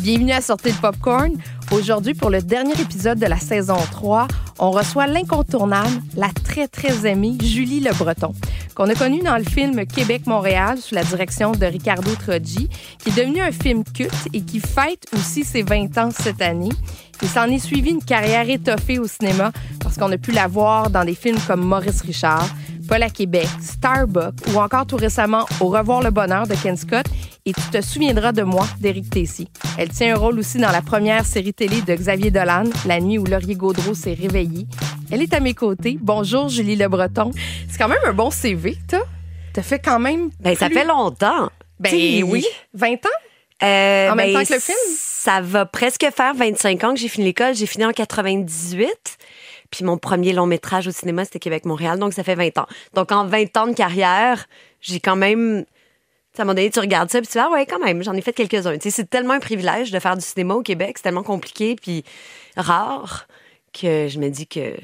Bienvenue à Sortir de Popcorn. Aujourd'hui, pour le dernier épisode de la saison 3, on reçoit l'incontournable, la très, très aimée Julie Le Breton, qu'on a connue dans le film Québec-Montréal sous la direction de Ricardo Troggi, qui est devenu un film culte et qui fête aussi ses 20 ans cette année. Il s'en est suivi une carrière étoffée au cinéma parce qu'on a pu la voir dans des films comme Maurice Richard, Paul à Québec, Starbuck ou encore tout récemment Au revoir le bonheur de Ken Scott et Tu te souviendras de moi d'Éric Tessy. Elle tient un rôle aussi dans la première série télé de Xavier Dolan, La nuit où Laurier Gaudreau s'est réveillé. Elle est à mes côtés. Bonjour Julie Le Breton. C'est quand même un bon CV, toi. T'as fait quand même. Ben, ça fait longtemps. Ben T'sais, oui. 20 ans? Euh, En même ben, temps que le film? Ça va presque faire 25 ans que j'ai fini l'école. J'ai fini en 98. Puis mon premier long métrage au cinéma, c'était Québec-Montréal. Donc, ça fait 20 ans. Donc, en 20 ans de carrière, j'ai quand même... À un moment donné, tu regardes ça, puis tu dis, ah ouais, quand même, j'en ai fait quelques-uns. C'est tellement un privilège de faire du cinéma au Québec. C'est tellement compliqué, puis rare, que je me dis que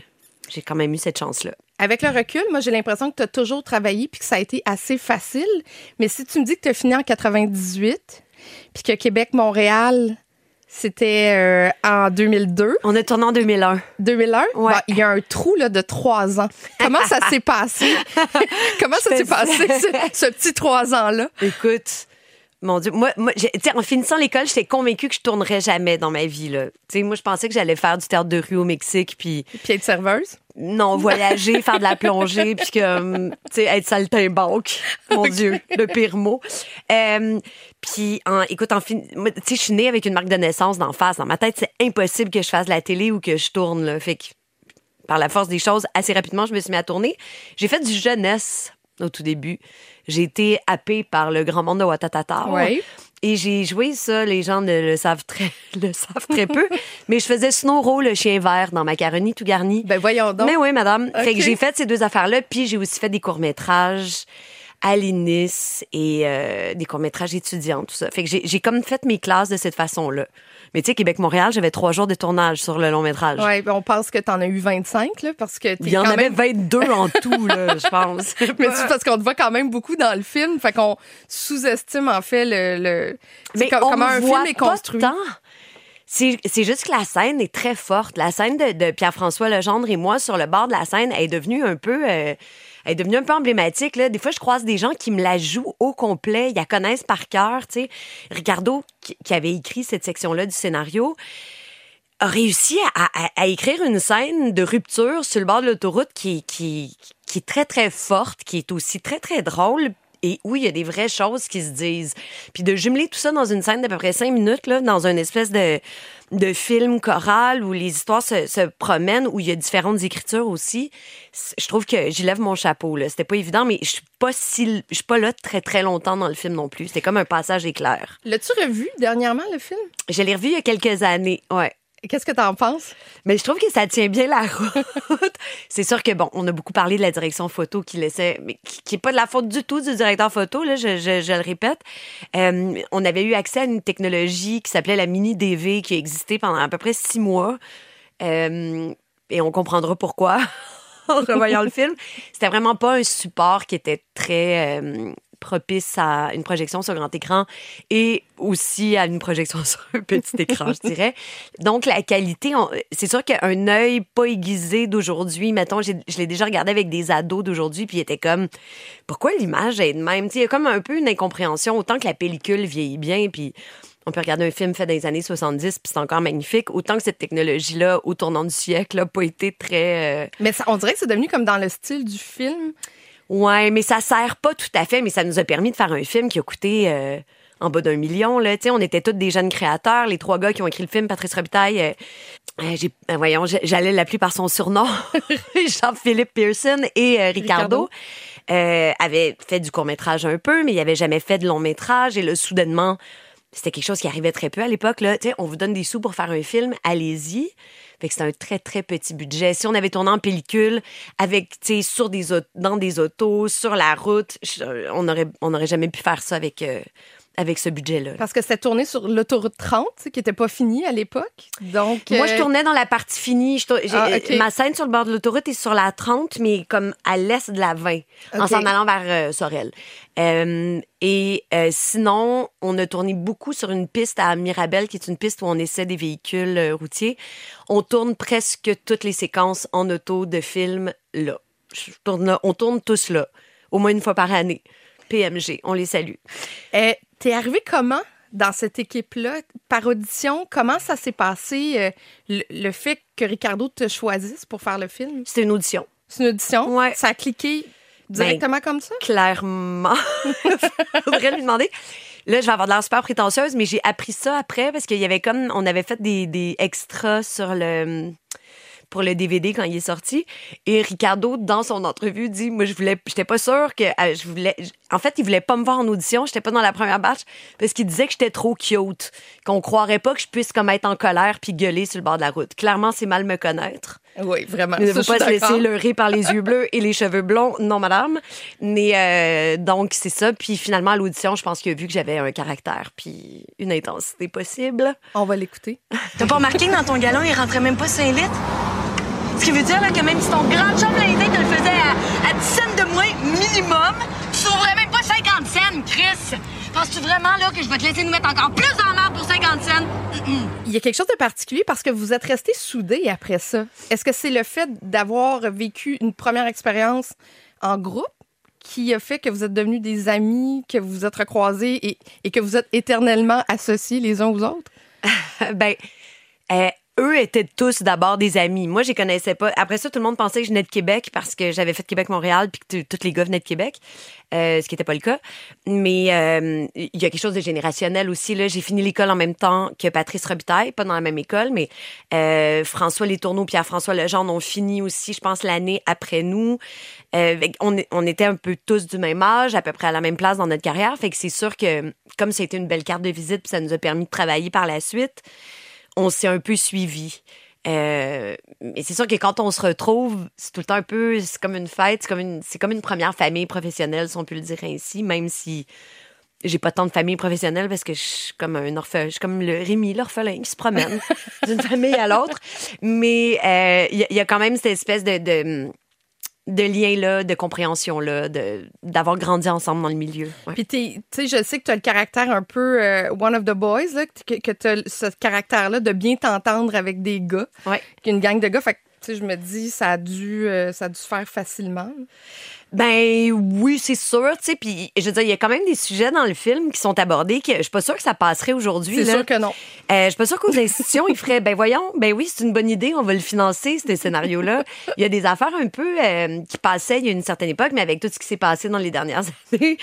j'ai quand même eu cette chance-là. Avec le recul, moi, j'ai l'impression que tu as toujours travaillé puis que ça a été assez facile. Mais si tu me dis que tu as fini en 98 puis que Québec-Montréal, c'était euh, en 2002, On a tourné en 2001. 2001, Ouais. bah, il y a un trou là, de trois ans. Comment ça s'est passé? Comment ça s'est passé, ce, ce petit trois ans-là? Écoute, mon Dieu, moi, moi en finissant l'école, j'étais convaincue que je tournerais jamais dans ma vie. Là. Moi, je pensais que j'allais faire du théâtre de rue au Mexique, puis Puis être serveuse? non, voyager, faire de la plongée, puis que, tu sais, être saltimbanque. Mon Dieu, le pire mot. Euh, puis, en, écoute, en fin, tu sais, je suis née avec une marque de naissance d'en face. Dans ma tête, c'est impossible que je fasse de la télé ou que je tourne. Là. Fait que, par la force des choses, assez rapidement, je me suis mis à tourner. J'ai fait du jeunesse au tout début. J'ai été happée par le grand monde de Watatata. Ouais. Et j'ai joué ça, les gens ne le savent très, le savent très peu, mais je faisais Snowro, le chien vert, dans Macaroni tout garni. Ben voyons donc. Mais oui, madame. Fait que j'ai fait ces deux affaires-là, puis j'ai aussi fait des courts-métrages à l'INIS et euh, des courts-métrages étudiants, tout ça. Fait que j'ai comme fait mes classes de cette façon-là. Mais tu sais, Québec-Montréal, j'avais trois jours de tournage sur le long-métrage. Ouais, ben on pense que tu en as eu 25, là, parce que t'es Il y en quand avait même... 22 en tout, là, je pense. Mais c'est parce qu'on te voit quand même beaucoup dans le film, fait qu'on sous-estime en fait le, le... on comment me un voit film est pas construit. C'est juste que la scène est très forte. La scène de, de Pierre-François Legendre et moi sur le bord de la scène est devenue un peu, euh, est devenue un peu emblématique. Là. Des fois, je croise des gens qui me la jouent au complet. Ils la connaissent par cœur. tu. Ricardo, qui, avait écrit cette section-là du scénario, a réussi à, à- à écrire une scène de rupture sur le bord de l'autoroute qui, qui, qui est très, très forte, qui est aussi très, très drôle et où il y a des vraies choses qui se disent. Puis de jumeler tout ça dans une scène d'à peu près cinq minutes, là, dans une espèce de, de film choral où les histoires se, se promènent, où il y a différentes écritures aussi, je trouve que j'y lève mon chapeau. Là. C'était pas évident, mais je suis pas si, je suis pas là très, très longtemps dans le film non plus. C'était comme un passage éclair. L'as-tu revu dernièrement, le film? Je l'ai revu il y a quelques années, ouais. Qu'est-ce que t'en penses? Mais je trouve que ça tient bien la route. C'est sûr que, bon, on a beaucoup parlé de la direction photo qui laissait, mais qui, qui est pas de la faute du tout du directeur photo, là, je le répète. Euh, on avait eu accès à une technologie qui s'appelait la mini DV qui a existé pendant à peu près six mois. Euh, et on comprendra pourquoi en revoyant le film. C'était vraiment pas un support qui était très euh, propice à une projection sur grand écran et aussi à une projection sur un petit écran, je dirais. Donc, la qualité, c'est sûr qu'un œil pas aiguisé d'aujourd'hui, mettons, je l'ai déjà regardé avec des ados d'aujourd'hui, puis il était comme, pourquoi l'image est de même? Il y a comme un peu une incompréhension, autant que la pellicule vieillit bien, puis on peut regarder un film fait dans les années 70, puis c'est encore magnifique, autant que cette technologie-là, au tournant du siècle, n'a pas été très... euh, Mais on dirait que c'est devenu comme dans le style du film. Ouais, mais ça sert pas tout à fait, mais ça nous a permis de faire un film qui a coûté euh, en bas d'un million. Là. On était tous des jeunes créateurs. Les trois gars qui ont écrit le film, Patrice Robitaille, euh, euh, j'ai- euh, voyons, j'allais l'appeler par son surnom, Jean-Philippe Pearson et Ricardo. Ricardo. avaient fait du court-métrage un peu, mais ils n'avaient jamais fait de long-métrage. Et là, soudainement, c'était quelque chose qui arrivait très peu à l'époque. Là. On vous donne des sous pour faire un film, allez-y. Fait que c'était un très, très petit budget. Si on avait tourné en pellicule, avec, sur des, dans des autos, sur la route, on aurait, on aurait jamais pu faire ça avec, euh, avec ce budget-là. Parce que c'était tourné sur l'autoroute 30, tu sais, qui n'était pas finie à l'époque. Donc, Moi, je euh, tournais dans la partie finie. Je Ah. Ma scène sur le bord de l'autoroute est sur la 30, mais comme à l'est de la 20, en s'en allant vers euh, Sorel. Euh, et euh, sinon, on a tourné beaucoup sur une piste à Mirabel, qui est une piste où on essaie des véhicules routiers. On tourne presque toutes les séquences en auto de films là. Je tourne là. On tourne tous là, au moins une fois par année. PMG, on les salue. T'es arrivé comment dans cette équipe-là? Par audition, comment ça s'est passé, euh, le, le fait que Ricardo te choisisse pour faire le film? C'était une audition. C'est une audition? Ouais. Ça a cliqué directement comme ça? Clairement. Faudrait lui demander. Là, je vais avoir de l'air super prétentieuse, mais j'ai appris ça après parce qu'il y avait comme. On avait fait des, des extras sur le. Pour le DVD quand il est sorti. Et Ricardo, dans son entrevue, dit Moi, je voulais. J'étais pas sûre que. euh, je voulais. En fait, il voulait pas me voir en audition. J'étais pas dans la première batch parce qu'il disait que j'étais trop cute. Qu'on croirait pas que je puisse comme être en colère puis gueuler sur le bord de la route. Clairement, c'est mal me connaître. Oui, vraiment. Il ne Ça, faut suis pas se laisser leurrer par les yeux bleus et les cheveux blonds. Non, madame. Mais euh, donc, c'est ça. Puis finalement, à l'audition, je pense qu'il a vu que j'avais un caractère puis une intensité possible. On va l'écouter. T'as pas remarqué que dans ton galon, il rentrait même pas 5 litres? Ce qui veut dire là, que même si ton grand chum blindé te le faisait à, à 10 cents de moins minimum, tu trouverais même pas 50 cents, Chris! Penses-tu vraiment là, que je vais te laisser nous mettre encore plus en marre pour 50 cents? Il y a quelque chose de particulier parce que vous êtes restés soudés après ça. Est-ce que c'est le fait d'avoir vécu une première expérience en groupe qui a fait que vous êtes devenus des amis, que vous vous êtes recroisés et, et que vous êtes éternellement associés les uns aux autres? ben, euh, eux étaient tous d'abord des amis. Moi, je les connaissais pas. Après ça, tout le monde pensait que je venais de Québec parce que j'avais fait Québec-Montréal puis que tous les gars venaient de Québec, euh, ce qui n'était pas le cas. Mais euh, il y a quelque chose de générationnel aussi. Là, j'ai fini l'école en même temps que Patrice Robitaille, pas dans la même école, mais euh, François Letourneau, Pierre-François Legendre ont fini aussi, je pense, l'année après nous. Euh, on était un peu tous du même âge, à peu près à la même place dans notre carrière. Fait que c'est sûr que comme ça a été une belle carte de visite, puis ça nous a permis de travailler par la suite on s'est un peu suivi. Euh, mais c'est sûr que quand on se retrouve, c'est tout le temps un peu, c'est comme une fête, c'est comme une, c'est comme une première famille professionnelle, si on peut le dire ainsi, même si j'ai pas tant de famille professionnelle parce que je suis comme un orphelin, je suis comme le Rémi, l'orphelin qui se promène d'une famille à l'autre. Mais euh, il y, a- il y a quand même cette espèce de, de, de lien-là, de compréhension-là, de, d'avoir grandi ensemble dans le milieu. Ouais. Puis, tu sais, je sais que tu as le caractère un peu euh, one of the boys, là, que, que tu as ce caractère-là de bien t'entendre avec des gars, Ouais. qu'une gang de gars. Fait que, tu sais, je me dis, ça a dû, euh, ça a dû se faire facilement. Ben oui, c'est sûr, tu sais. Puis je veux dire, il y a quand même des sujets dans le film qui sont abordés que je suis pas sûre que ça passerait aujourd'hui. C'est sûr que non. Euh, je suis pas sûre qu'aux institutions, ils feraient, ben voyons, ben oui, c'est une bonne idée, on va le financer, ce scénario-là. Il y a des affaires un peu euh, qui passaient il y a une certaine époque, mais avec tout ce qui s'est passé dans les dernières années.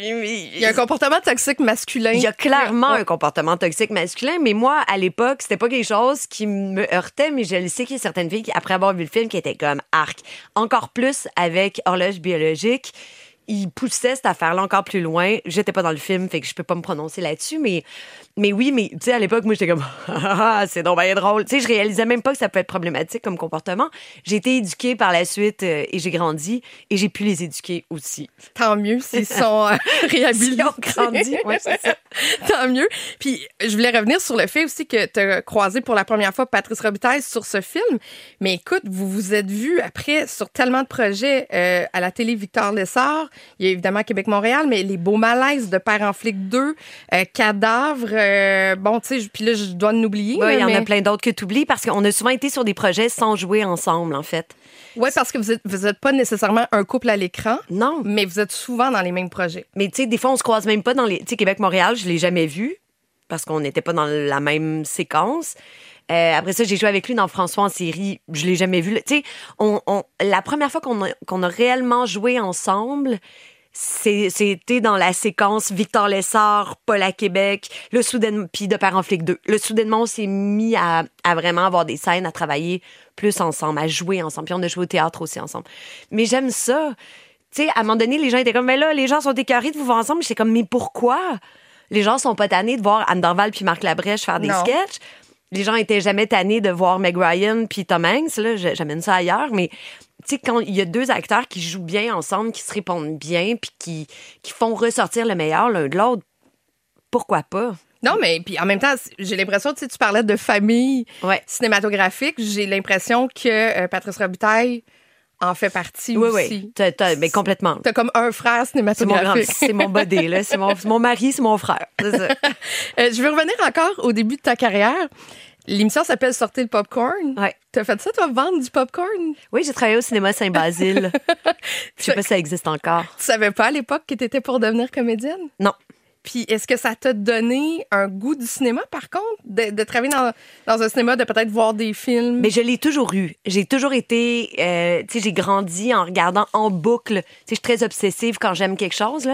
Il y a un comportement toxique masculin. Il y a clairement Ouais. un comportement toxique masculin, mais moi, à l'époque, c'était pas quelque chose qui me heurtait, mais je le sais qu'il y a certaines filles qui, après avoir vu le film, qui étaient comme arc. Encore plus avec Horloge biologique. Il poussait cette affaire-là encore plus loin. J'étais pas dans le film, fait que je peux pas me prononcer là-dessus, mais, mais oui, mais tu sais, à l'époque, moi, j'étais comme, ah, c'est donc bien drôle. Tu sais, je réalisais même pas que ça peut être problématique comme comportement. J'ai été éduquée par la suite euh, et j'ai grandi et j'ai pu les éduquer aussi. Tant mieux s'ils sont euh, réhabilités. Grandi, ouais, ça. Tant mieux. Puis, je voulais revenir sur le fait aussi que tu as croisé pour la première fois Patrice Robitaille sur ce film. Mais écoute, vous vous êtes vu après sur tellement de projets euh, à la télé Victor Lessard. Il y a évidemment Québec-Montréal, mais Les Beaux Malaises de Père en flic 2, euh, Cadavre. euh, bon, tu sais, puis là, je dois en oublier. Oui, il y en a plein d'autres que tu oublies parce qu'on a souvent été sur des projets sans jouer ensemble, en fait. Ouais, parce que vous êtes, vous êtes pas nécessairement un couple à l'écran, Non. mais vous êtes souvent dans les mêmes projets. Mais tu sais, des fois, on se croise même pas dans les. Tu sais, Québec-Montréal, je l'ai jamais vu parce qu'on n'était pas dans la même séquence. Euh, après ça, j'ai joué avec lui dans François en série. Je l'ai jamais vu. Tu sais, on, on- la première fois qu'on a, qu'on a réellement joué ensemble, c'est- c'était dans la séquence Victor Lessard, Paul à Québec, le soudainement, puis de Père en flic 2. Le soudainement, on s'est mis à, à vraiment avoir des scènes, à travailler plus ensemble, à jouer ensemble. Puis on a joué au théâtre aussi ensemble. Mais j'aime ça. Tu sais, à un moment donné, les gens étaient comme, mais là, les gens sont écœurés de vous voir ensemble. J'étais comme, mais pourquoi? Les gens sont pas tannés de voir Anne Dorval puis Marc Labrèche faire des Non. sketchs. Les gens étaient jamais tannés de voir Meg Ryan puis Tom Hanks. Là, j'amène ça ailleurs, mais tu sais, quand il y a deux acteurs qui jouent bien ensemble, qui se répondent bien, puis qui, qui font ressortir le meilleur l'un de l'autre, pourquoi pas? Non, mais puis en même temps, j'ai l'impression, tu sais, tu parlais de famille Ouais. cinématographique. J'ai l'impression que euh, Patrice Robitaille en fait partie Oui, aussi. oui. T'as- t'as- mais complètement. T'as comme un frère C'est mon grand, cinématographique. c'est mon body, là. C'est mon, mari, c'est mon frère. Ça. Euh, je veux revenir encore au début de ta carrière. L'émission s'appelle Sortez le popcorn. Ouais. T'as fait ça, toi, vendre du popcorn? Oui, j'ai travaillé au cinéma Saint-Basile. Je sais pas si ça existe encore. Tu savais pas à l'époque que t'étais pour devenir comédienne? Non. Puis est-ce que ça t'a donné un goût du cinéma, par contre, de, travailler dans, dans un cinéma, de peut-être voir des films? Mais je l'ai toujours eu. J'ai toujours été, euh, tu sais, j'ai grandi en regardant en boucle. Tu sais, je suis très obsessive quand j'aime quelque chose. Tu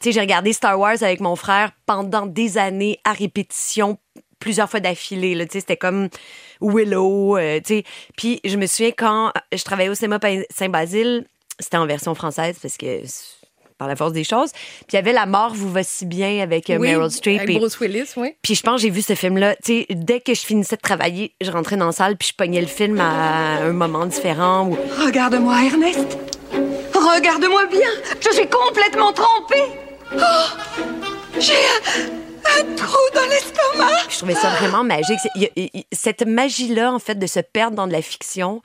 sais, j'ai regardé Star Wars avec mon frère pendant des années à répétition, plusieurs fois d'affilée. Tu sais, c'était comme Willow, euh, sais. Puis je me souviens quand je travaillais au cinéma Saint-Basile, c'était en version française parce que par la force des choses. Puis il y avait La mort vous va si bien avec euh, Oui, Meryl Streep. Avec et- Bruce Willis, oui. puis je pense que j'ai vu ce film-là. Tu sais, dès que je finissais de travailler, je rentrais dans la salle puis je pognais le film à un moment différent. Ou... Regarde-moi, Ernest. Regarde-moi bien. Je suis complètement trempée. Oh, J'ai un, un trou dans l'estomac. Je trouvais ça vraiment magique. Cette magie-là, en fait, de se perdre dans de la fiction,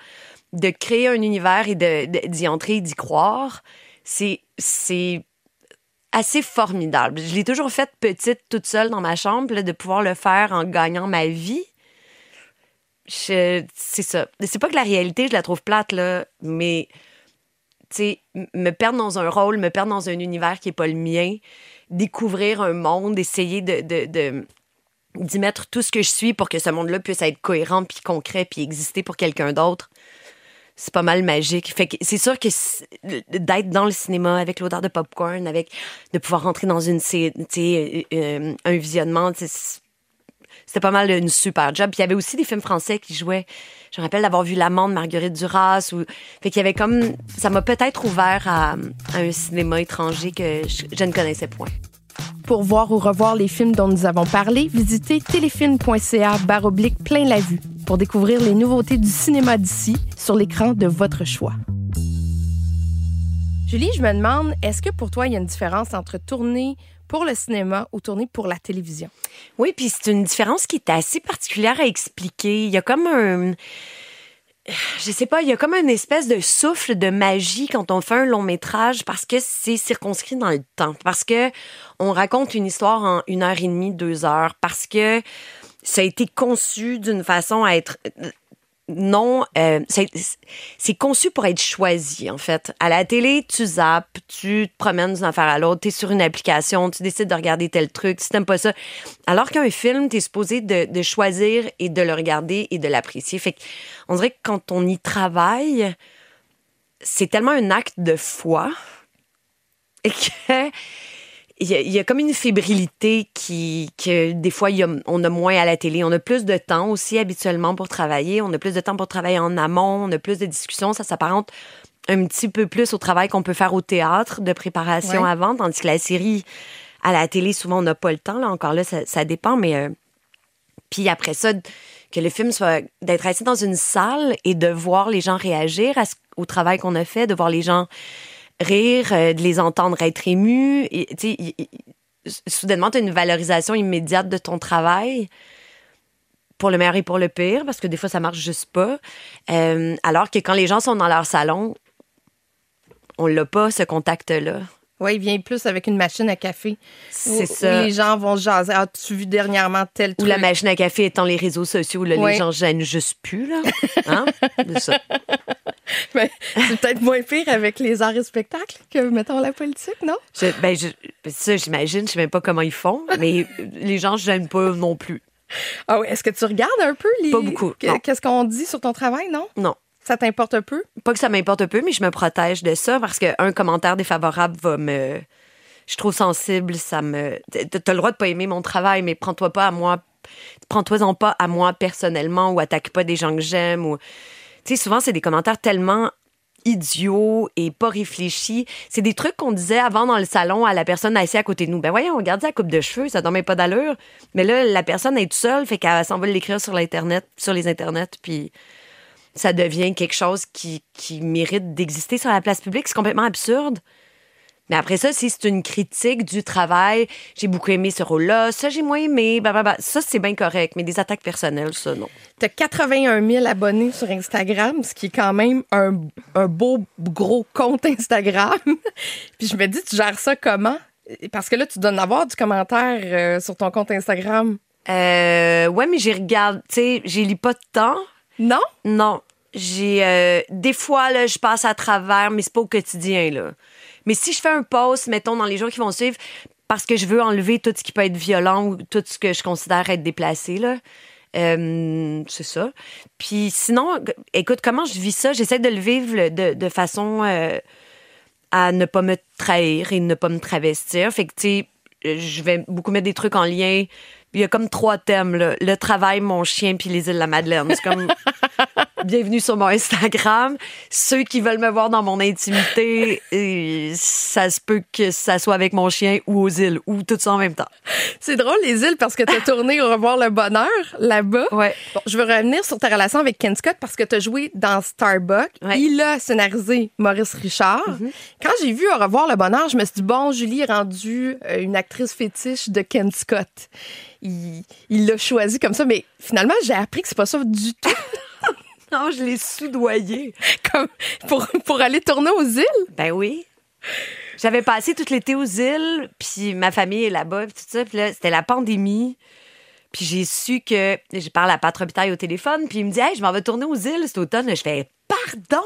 de créer un univers et de- de- d'y entrer et d'y croire, c'est c'est assez formidable. Je l'ai toujours fait petite, toute seule dans ma chambre, de pouvoir le faire en gagnant ma vie. C'est ça. C'est pas que la réalité, je la trouve plate, là, mais me perdre dans un rôle, me perdre dans un univers qui est pas le mien, découvrir un monde, essayer de- d'y mettre tout ce que je suis pour que ce monde-là puisse être cohérent, puis concret, puis exister pour quelqu'un d'autre. C'est pas mal magique. Fait que c'est sûr que d'être dans le cinéma avec l'odeur de popcorn, avec de pouvoir rentrer dans une sais, euh, euh, un visionnement, c'était pas mal une super job. Puis il y avait aussi des films français qui jouaient. Je me rappelle d'avoir vu L'amande Marguerite Duras. Ou... Fait qu'il y avait comme. Ça m'a peut-être ouvert à, un cinéma étranger que je ne connaissais point. Pour voir ou revoir les films dont nous avons parlé, visitez téléfilm.ca baroblique plein la vue pour découvrir les nouveautés du cinéma d'ici sur l'écran de votre choix. Julie, je me demande, est-ce que pour toi, il y a une différence entre tourner pour le cinéma ou tourner pour la télévision? Oui, puis c'est une différence qui est assez particulière à expliquer. Il y a comme un. Je sais pas, il y a comme une espèce de souffle de magie quand on fait un long métrage parce que c'est circonscrit dans le temps. Parce que on raconte une histoire en une heure et demie, deux heures. Parce que ça a été conçu d'une façon à être non, euh, c'est conçu pour être choisi, en fait. À la télé, tu zappes, tu te promènes d'une affaire à l'autre, tu es sur une application, tu décides de regarder tel truc, si t'aimes pas ça. Alors qu'un film, tu es supposé de, choisir et de le regarder et de l'apprécier. Fait on dirait que quand on y travaille, c'est tellement un acte de foi que il y, a, il y a comme une fébrilité qui que des fois il y a- on a moins à la télé. On a plus de temps aussi habituellement pour travailler. On a plus de temps pour travailler en amont. On a plus de discussions. Ça s'apparente un petit peu plus au travail qu'on peut faire au théâtre de préparation Ouais. avant, tandis que la série à la télé souvent on n'a pas le temps. Là encore là ça, ça dépend, mais euh, puis après ça que le film soit d'être assis dans une salle et de voir les gens réagir à ce- au travail qu'on a fait, de voir les gens rire, euh, de les entendre être émus. Et, soudainement, tu as une valorisation immédiate de ton travail pour le meilleur et pour le pire, parce que des fois, ça marche juste pas. Euh, alors que quand les gens sont dans leur salon, on l'a pas, ce contact-là. Oui, il vient plus avec une machine à café. C'est ça. Où les gens vont jaser. Ah, tu as vu dernièrement tel Ou truc? la machine à café étant les réseaux sociaux, là, Ouais. les gens gênent juste plus, là. Hein? C'est ça. Mais c'est peut-être moins pire avec les arts et spectacles que, mettons, la politique, non? Je- ben, je- ça, j'imagine, je sais même pas comment ils font, mais les gens ne gênent pas non plus. Ah oui, est-ce que tu regardes un peu les... Pas beaucoup. Qu'est-ce qu'on dit sur ton travail, non? Non. Ça t'importe un peu? pas que ça m'importe peu, mais je me protège de ça parce qu'un commentaire défavorable va me. Je trouve sensible, ça me. T'as le droit de pas aimer mon travail, mais prends-toi pas à moi. Prends-toi-en pas à moi personnellement ou attaque pas des gens que j'aime. Tu sais, souvent, c'est des commentaires tellement idiots et pas réfléchis. C'est des trucs qu'on disait avant dans le salon à la personne assise à côté de nous. Ben voyons, regarde la coupe de cheveux, ça même pas d'allure. Mais là, la personne est toute seule, fait qu'elle s'en va l'écrire sur l'internet, sur les internets, puis ça devient quelque chose qui, qui mérite d'exister sur la place publique. C'est complètement absurde. Mais après ça, si c'est une critique du travail, j'ai beaucoup aimé ce rôle-là, ça j'ai moins aimé, bah, bah, bah, ça c'est bien correct, mais des attaques personnelles, ça non. Tu as 81 000 abonnés sur Instagram, ce qui est quand même un, un beau gros compte Instagram. Puis je me dis, tu gères ça comment? Parce que là, tu donnes avoir du commentaire euh, sur ton compte Instagram. Euh, ouais, mais j'ai regarde, tu sais, j'ai lis pas de temps. Non? Non. J'ai euh, des fois là, je passe à travers, mais c'est pas au quotidien là. Mais si je fais un post, mettons dans les jours qui vont suivre, parce que je veux enlever tout ce qui peut être violent ou tout ce que je considère être déplacé là. Euh, c'est ça. Puis sinon, écoute, comment je vis ça? J'essaie de le vivre de, façon euh, à ne pas me trahir et ne pas me travestir. Fait que, tu sais, je vais beaucoup mettre des trucs en lien il y a comme trois thèmes, là. le travail, mon chien, puis les îles de la Madeleine. C'est comme bienvenue sur mon Instagram. Ceux qui veulent me voir dans mon intimité, et ça se peut que ça soit avec mon chien ou aux îles, ou tout ça en même temps. C'est drôle, les îles, parce que tu as tourné au Revoir le Bonheur là-bas. Ouais. Bon, je veux revenir sur ta relation avec Ken Scott parce que tu as joué dans Starbucks. Ouais. Il a scénarisé Maurice Richard. Quand j'ai vu au Revoir le Bonheur, je me suis dit, bon, Julie est rendue euh, une actrice fétiche de Ken Scott. Il il l'a choisi comme ça, mais finalement, j'ai appris que c'est pas ça du tout. Non, je l'ai soudoyé. Comme pour, pour aller tourner aux îles? Ben oui. J'avais passé tout l'été aux îles, puis ma famille est là-bas, puis tout ça. Puis là, c'était la pandémie. Puis j'ai su que... Je parle à Pat Robitaille au téléphone, puis il me dit « Hey, je m'en vais tourner aux îles cet automne. » Je fais « Pardon?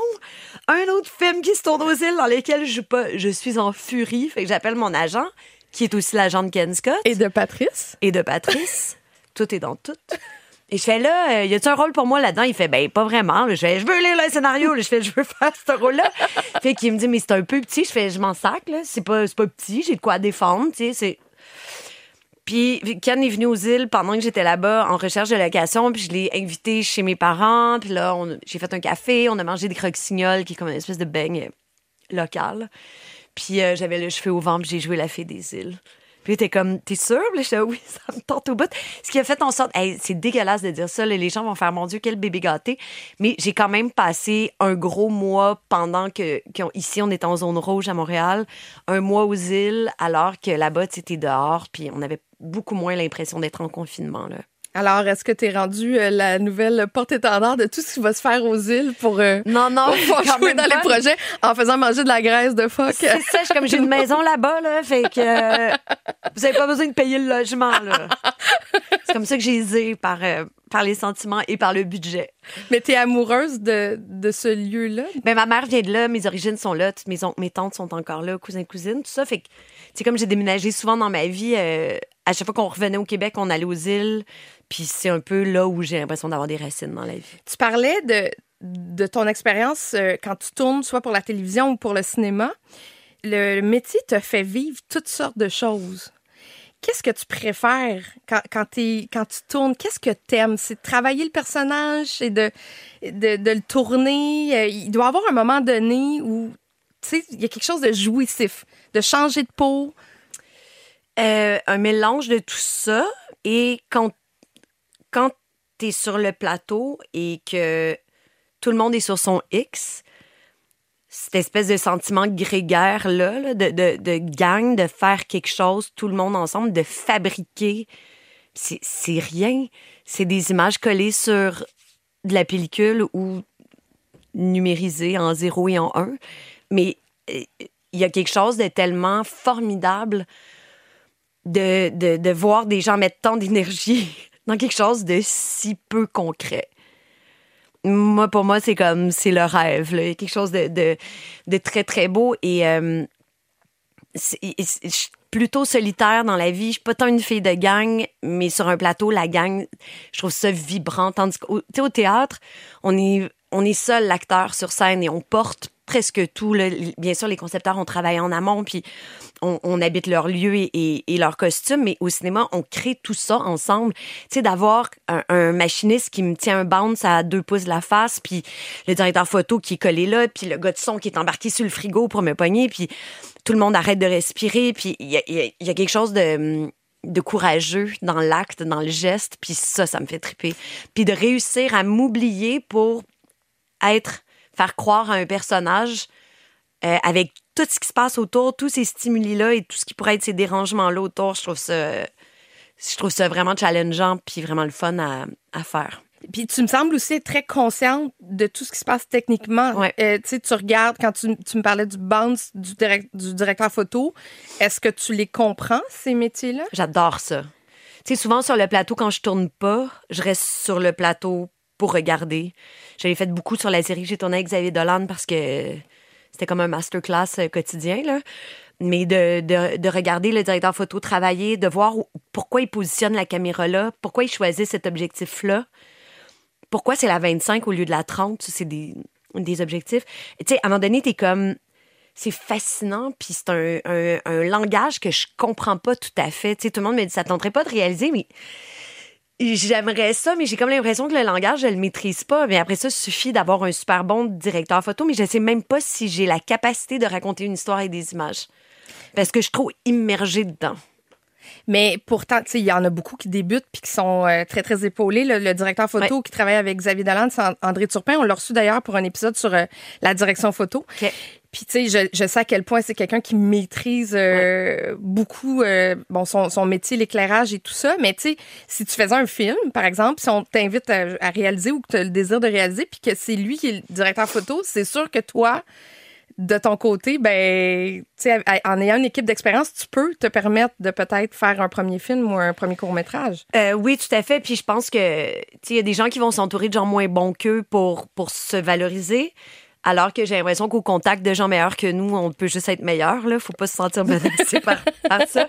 Un autre film qui se tourne aux îles dans lequel je, pas, je suis en furie. » Fait que j'appelle mon agent, qui est aussi l'agent de Ken Scott Et de Patrice? et de Patrice. tout est dans tout. Et je fais là, euh, y a-tu un rôle pour moi là-dedans? Il fait, ben, pas vraiment. Je fais, je veux lire le scénario. Je fais, je veux faire ce rôle-là. fait qu'il me dit, mais c'est un peu petit. Je fais, je m'en sac, là. C'est pas, pas petit. J'ai de quoi défendre, tu sais. C'est. Puis Ken est venu aux îles pendant que j'étais là-bas en recherche de location, puis je l'ai invité chez mes parents, puis là j'ai fait un café, on a mangé des croquignoles qui est comme une espèce de beigne local. Puis euh, j'avais le cheveu au vent, j'ai joué la fée des îles. Puis était comme, t'es sûr? J'étais, oui, ça me tente au bout. Ce qui a fait en sorte, Hey, c'est dégueulasse de dire ça, là, les gens vont faire, mon Dieu, quel bébé gâté. Mais j'ai quand même passé un gros mois pendant que, ici, on était en zone rouge à Montréal, un mois aux îles, alors que là-bas, tu étais dehors, puis on avait beaucoup moins l'impression d'être en confinement, là. Alors, est-ce que tu es rendu euh, la nouvelle porte-étendard de tout ce qui va se faire aux îles pour, euh, Non, non, pour quand jouer même dans les projets en faisant manger de la graisse de phoque? C'est ça, je comme j'ai une maison là-bas, là, fait que euh, vous avez pas besoin de payer le logement, là. C'est comme ça que j'ai aisé par, par les sentiments et par le budget. Mais tu es amoureuse de, de ce lieu-là? Ben, ma mère vient de là, mes origines sont là, toutes mes, oncles, mes tantes sont encore là, cousins, cousines, tout ça. Fait que, c'est comme j'ai déménagé souvent dans ma vie, à chaque fois qu'on revenait au Québec, on allait aux îles, puis c'est un peu là où j'ai l'impression d'avoir des racines dans la vie. Tu parlais de, ton expérience euh, quand tu tournes, soit pour la télévision ou pour le cinéma. Le métier te fait vivre toutes sortes de choses. Qu'est-ce que tu préfères quand, tu tournes? Qu'est-ce que tu aimes? C'est de travailler le personnage et de, de, le tourner. Euh, Il doit y avoir un moment donné où, il y a quelque chose de jouissif, de changer de peau. Euh, un mélange de tout ça et quand, quand tu es sur le plateau et que tout le monde est sur son X, cette espèce de sentiment grégaire là, là, de, de, de gang, de faire quelque chose, tout le monde ensemble, de fabriquer, c'est c'est rien. C'est des images collées sur de la pellicule ou numérisées en 0 et en 1. Mais euh, il y a quelque chose de tellement formidable de, de, de voir des gens mettre tant d'énergie dans quelque chose de si peu concret. Moi, pour moi, c'est comme, c'est le rêve. quelque chose de, de, très, très beau. Et euh, c'est- je suis plutôt solitaire dans la vie. Je suis pas tant une fille de gang, mais sur un plateau, la gang, je trouve ça vibrant. Tandis qu'au au théâtre, on est, on est seul l'acteur sur scène et on porte presque tout. là. Bien sûr, les concepteurs ont travaillé en amont, puis on, habite leur lieu et, et, et leur costume, mais au cinéma, on crée tout ça ensemble. Tu sais, d'avoir un, machiniste qui me tient un bounce à deux pouces de la face, puis le directeur photo qui est collé là, puis le gars de son qui est embarqué sur le frigo pour me pogner, puis tout le monde arrête de respirer, puis il y a quelque chose de de courageux dans l'acte, dans le geste, puis ça, ça me fait triper. Puis de réussir à m'oublier pour être, faire croire à un personnage euh, avec tout ce qui se passe autour, tous ces stimuli-là et tout ce qui pourrait être ces dérangements-là autour, je trouve ça, je trouve ça vraiment challengeant puis vraiment le fun à, à faire. Puis tu me sembles aussi très consciente de tout ce qui se passe techniquement. Ouais. Euh, tu sais, tu regardes, quand tu, tu me parlais du bounce du, direct, du directeur photo, est-ce que tu les comprends, ces métiers-là? J'adore ça. Tu sais, souvent sur le plateau, quand je tourne pas, je reste sur le plateau pour regarder. J'avais fait beaucoup sur la série que j'ai tournée avec Xavier Dolan parce que c'était comme un masterclass euh, quotidien, là. Mais de, de, de regarder le directeur photo travailler, de voir pourquoi il positionne la caméra là, pourquoi il choisit cet objectif-là, pourquoi c'est la 25 au lieu de la 30, ça, c'est des, objectifs. Tu à un moment donné, t'es comme c'est fascinant, puis c'est un, langage que je comprends pas tout à fait. Tu sais, tout le monde me dit, ça tenterait pas de réaliser, mais j'aimerais ça, mais j'ai comme l'impression que le langage, je le maîtrise pas. Mais après ça, suffit d'avoir un super bon directeur photo, mais je sais même pas si j'ai la capacité de raconter une histoire et des images. Parce que je suis trop immergée dedans. Mais pourtant, il y en a beaucoup qui débutent puis qui sont euh, très, très épaulés. Le, le directeur photo qui travaille avec Xavier Dolan, c'est An- André Turpin. On l'a reçu d'ailleurs pour un épisode sur euh, la direction photo. Puis, tu sais, je, je sais à quel point c'est quelqu'un qui maîtrise euh, beaucoup euh, bon, son, son métier, l'éclairage et tout ça. Mais, tu sais, si tu faisais un film, par exemple, si on t'invite à, à réaliser ou que tu as le désir de réaliser, puis que c'est lui qui est le directeur photo, c'est sûr que toi, de ton côté, ben, en ayant une équipe d'expérience, tu peux te permettre de peut-être faire un premier film ou un premier court-métrage. Euh, oui, tout à fait. Puis je pense que il y a des gens qui vont s'entourer de gens moins bons qu'eux pour, pour se valoriser. Alors que j'ai l'impression qu'au contact de gens meilleurs que nous, on peut juste être meilleur. Là, faut pas se sentir menacé par, par ça.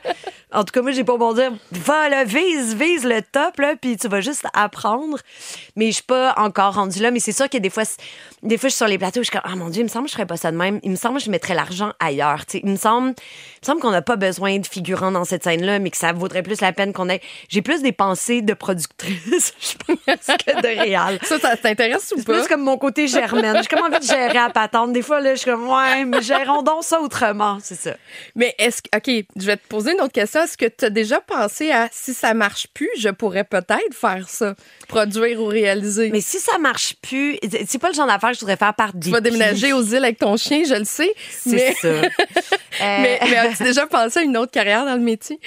En tout cas, moi, j'ai pas bon dire, va là, vise, vise le top là, puis tu vas juste apprendre. Mais je suis pas encore rendue là. Mais c'est sûr que des fois, c'est- des fois, je suis sur les plateaux, je suis comme, ah mon dieu, il me semble que je ferais pas ça de même. Il me semble que je mettrais l'argent ailleurs. Il me semble, il me semble qu'on n'a pas besoin de figurants dans cette scène-là, mais que ça vaudrait plus la peine qu'on ait. J'ai plus des pensées de productrice, je pense, que de réal. Ça, ça t'intéresse ou C'est pas? plus comme mon côté germaine. J'ai comme envie de gérer à patente. Des fois, là, je suis comme, ouais, mais gérons donc ça autrement. C'est ça. Mais est-ce que, OK, je vais te poser une autre question. Est-ce que tu as déjà pensé à si ça marche plus, je pourrais peut-être faire ça, produire ou réaliser? Mais si ça marche plus, c'est pas le genre d'affaire que je voudrais faire par tu vas déménager aux îles avec ton chien, je le sais. C'est Mais, ça. Euh, mais, mais as-tu déjà pensé à une autre carrière dans le métier?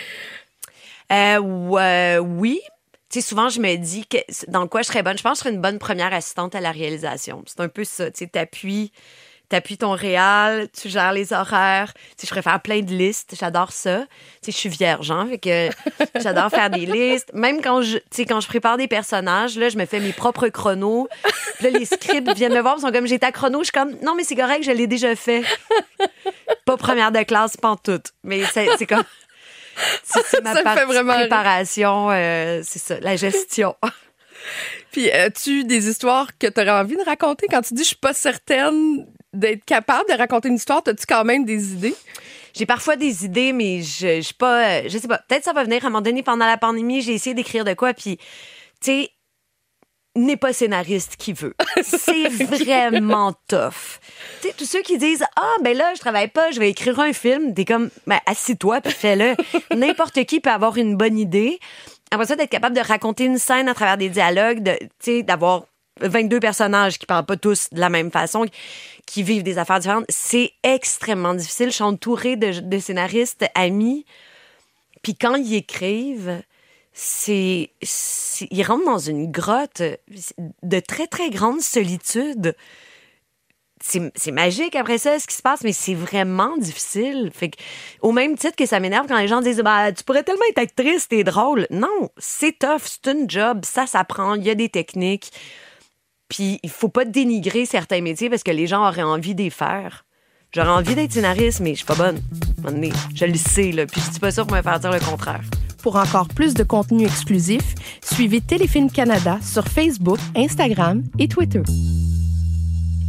Euh, ouais, oui. Tu sais, souvent, je me dis que dans quoi je serais bonne. Je pense que je serais une bonne première assistante à la réalisation. C'est un peu ça. Tu sais, t'appuies, t'appuies ton réal, tu gères les horaires. Tu sais, je faire plein de listes. J'adore ça. Tu sais, je suis vierge, hein, fait que j'adore faire des listes. Même quand je, tu sais, quand je prépare des personnages, là, je me fais mes propres chronos. Puis Là, les scripts viennent me voir, ils sont comme, j'ai ta chrono. Je suis comme, non, mais c'est correct, je l'ai déjà fait. Pas première de classe, pas en tout. Mais c'est comme... C'est ma Ça fait vraiment préparation, euh, c'est ça, la gestion. Puis as-tu des histoires que tu aurais envie de raconter? Quand tu dis je suis pas certaine d'être capable de raconter une histoire, as-tu quand même des idées? J'ai parfois des idées, mais je, je suis pas, euh, je sais pas. Peut-être ça va venir à un moment donné pendant la pandémie. J'ai essayé d'écrire de quoi, puis tu sais, n'est pas scénariste qui veut. C'est vraiment tough. Tu sais, tous ceux qui disent ah ben là je travaille pas, je vais écrire un film. T'es comme ben assis-toi puis fais-le. N'importe qui peut avoir une bonne idée. Après ça, d'être capable de raconter une scène à travers des dialogues, de, tu sais, d'avoir 22 personnages qui parlent pas tous de la même façon, qui vivent des affaires différentes, c'est extrêmement difficile. Je suis entourée de, scénaristes amis, puis quand ils écrivent, c'est, ils rentrent dans une grotte de très très grande solitude. C'est, magique après ça ce qui se passe, mais c'est vraiment difficile. Au même titre que ça m'énerve quand les gens disent bah tu pourrais tellement être actrice, t'es drôle. Non, c'est tough, c'est une job, ça s'apprend, il y a des techniques. Puis il faut pas dénigrer certains métiers parce que les gens auraient envie d'y faire. J'aurais envie d'être scénariste, mais je suis pas bonne. Je le sais, là. Puis je dis pas ça pour me faire dire le contraire. Pour encore plus de contenu exclusif, suivez Téléfilm Canada sur Facebook, Instagram et Twitter.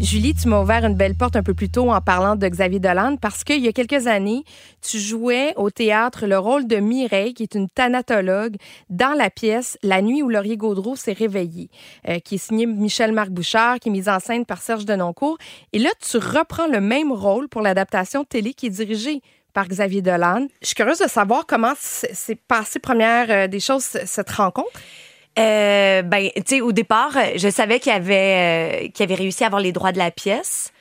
Julie, tu m'as ouvert une belle porte un peu plus tôt en parlant de Xavier Dolan parce qu'il y a quelques années, tu jouais au théâtre le rôle de Mireille, qui est une thanatologue, dans la pièce La nuit où Laurier Gaudreau s'est réveillé, euh, qui est signée Michel-Marc Bouchard, qui est mise en scène par Serge Denoncourt. Et là, tu reprends le même rôle pour l'adaptation télé qui est dirigée par Xavier Dolan. Je suis curieuse de savoir comment c'est c'est passé première euh, des choses, cette rencontre? Euh, ben, tu sais, au départ, je savais qu'il avait, euh, qu'il avait réussi à avoir les droits de la pièce.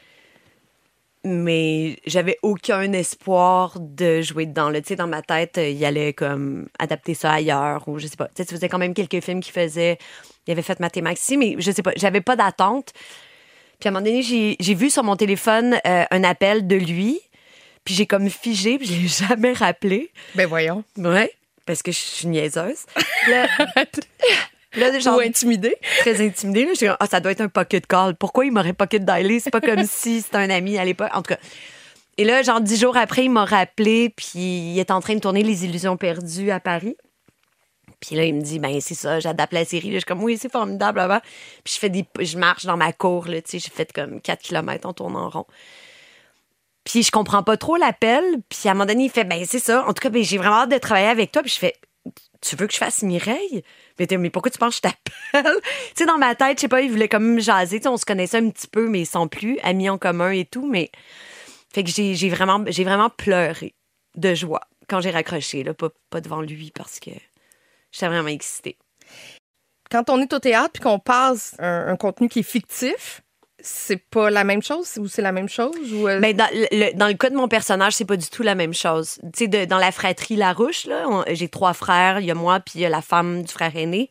mais j'avais aucun espoir de jouer dedans. Tu sais, dans ma tête, euh, il allait comme adapter ça ailleurs ou je sais pas. Tu sais, tu faisais quand même quelques films qui faisaient. Il avait fait Mathémaxi, mais je sais pas. J'avais pas d'attente. Puis à un moment donné, j'ai j'ai vu sur mon téléphone un appel de lui. Puis j'ai comme figé, puis je l'ai jamais rappelé. Ben voyons. Ouais, parce que je suis niaiseuse. Là, là, genre, Ou intimidé. très intimidée. Là. J'étais comme, ah, ça doit être un pocket call. Pourquoi il m'aurait pocket dialé? C'est pas comme si c'était un ami à l'époque. En tout cas. Et là, genre, dix jours après, il m'a rappelé, puis il est en train de tourner Les Illusions perdues à Paris. Puis là, il me dit, ben c'est ça, j'adapte la série. Là, je suis comme, oui, c'est formidable. Là Puis je fais des, je marche dans ma cour, là, tu sais, j'ai fait comme 4 km en tournant en rond. Puis je comprends pas trop l'appel. Puis à un moment donné, il fait, ben c'est ça. En tout cas, ben, j'ai vraiment hâte de travailler avec toi. Puis je fais, tu veux que je fasse Mireille? Mais, mais pourquoi tu penses que je t'appelle? tu sais, dans ma tête, je sais pas, il voulait comme me jaser. Tu sais, on se connaissait un petit peu, mais sans plus, amis en commun et tout. Mais fait que j'ai vraiment, vraiment pleuré de joie quand j'ai raccroché, là, pas, devant lui parce que j'étais vraiment excitée. Quand on est au théâtre puis qu'on passe un contenu qui est fictif, c'est pas la même chose ou c'est la même chose ou euh, Mais dans le, dans le cas de mon personnage, c'est pas du tout la même chose. Tu sais, dans la fratrie Larouche, là, j'ai trois frères, il y a moi, puis il y a la femme du frère aîné.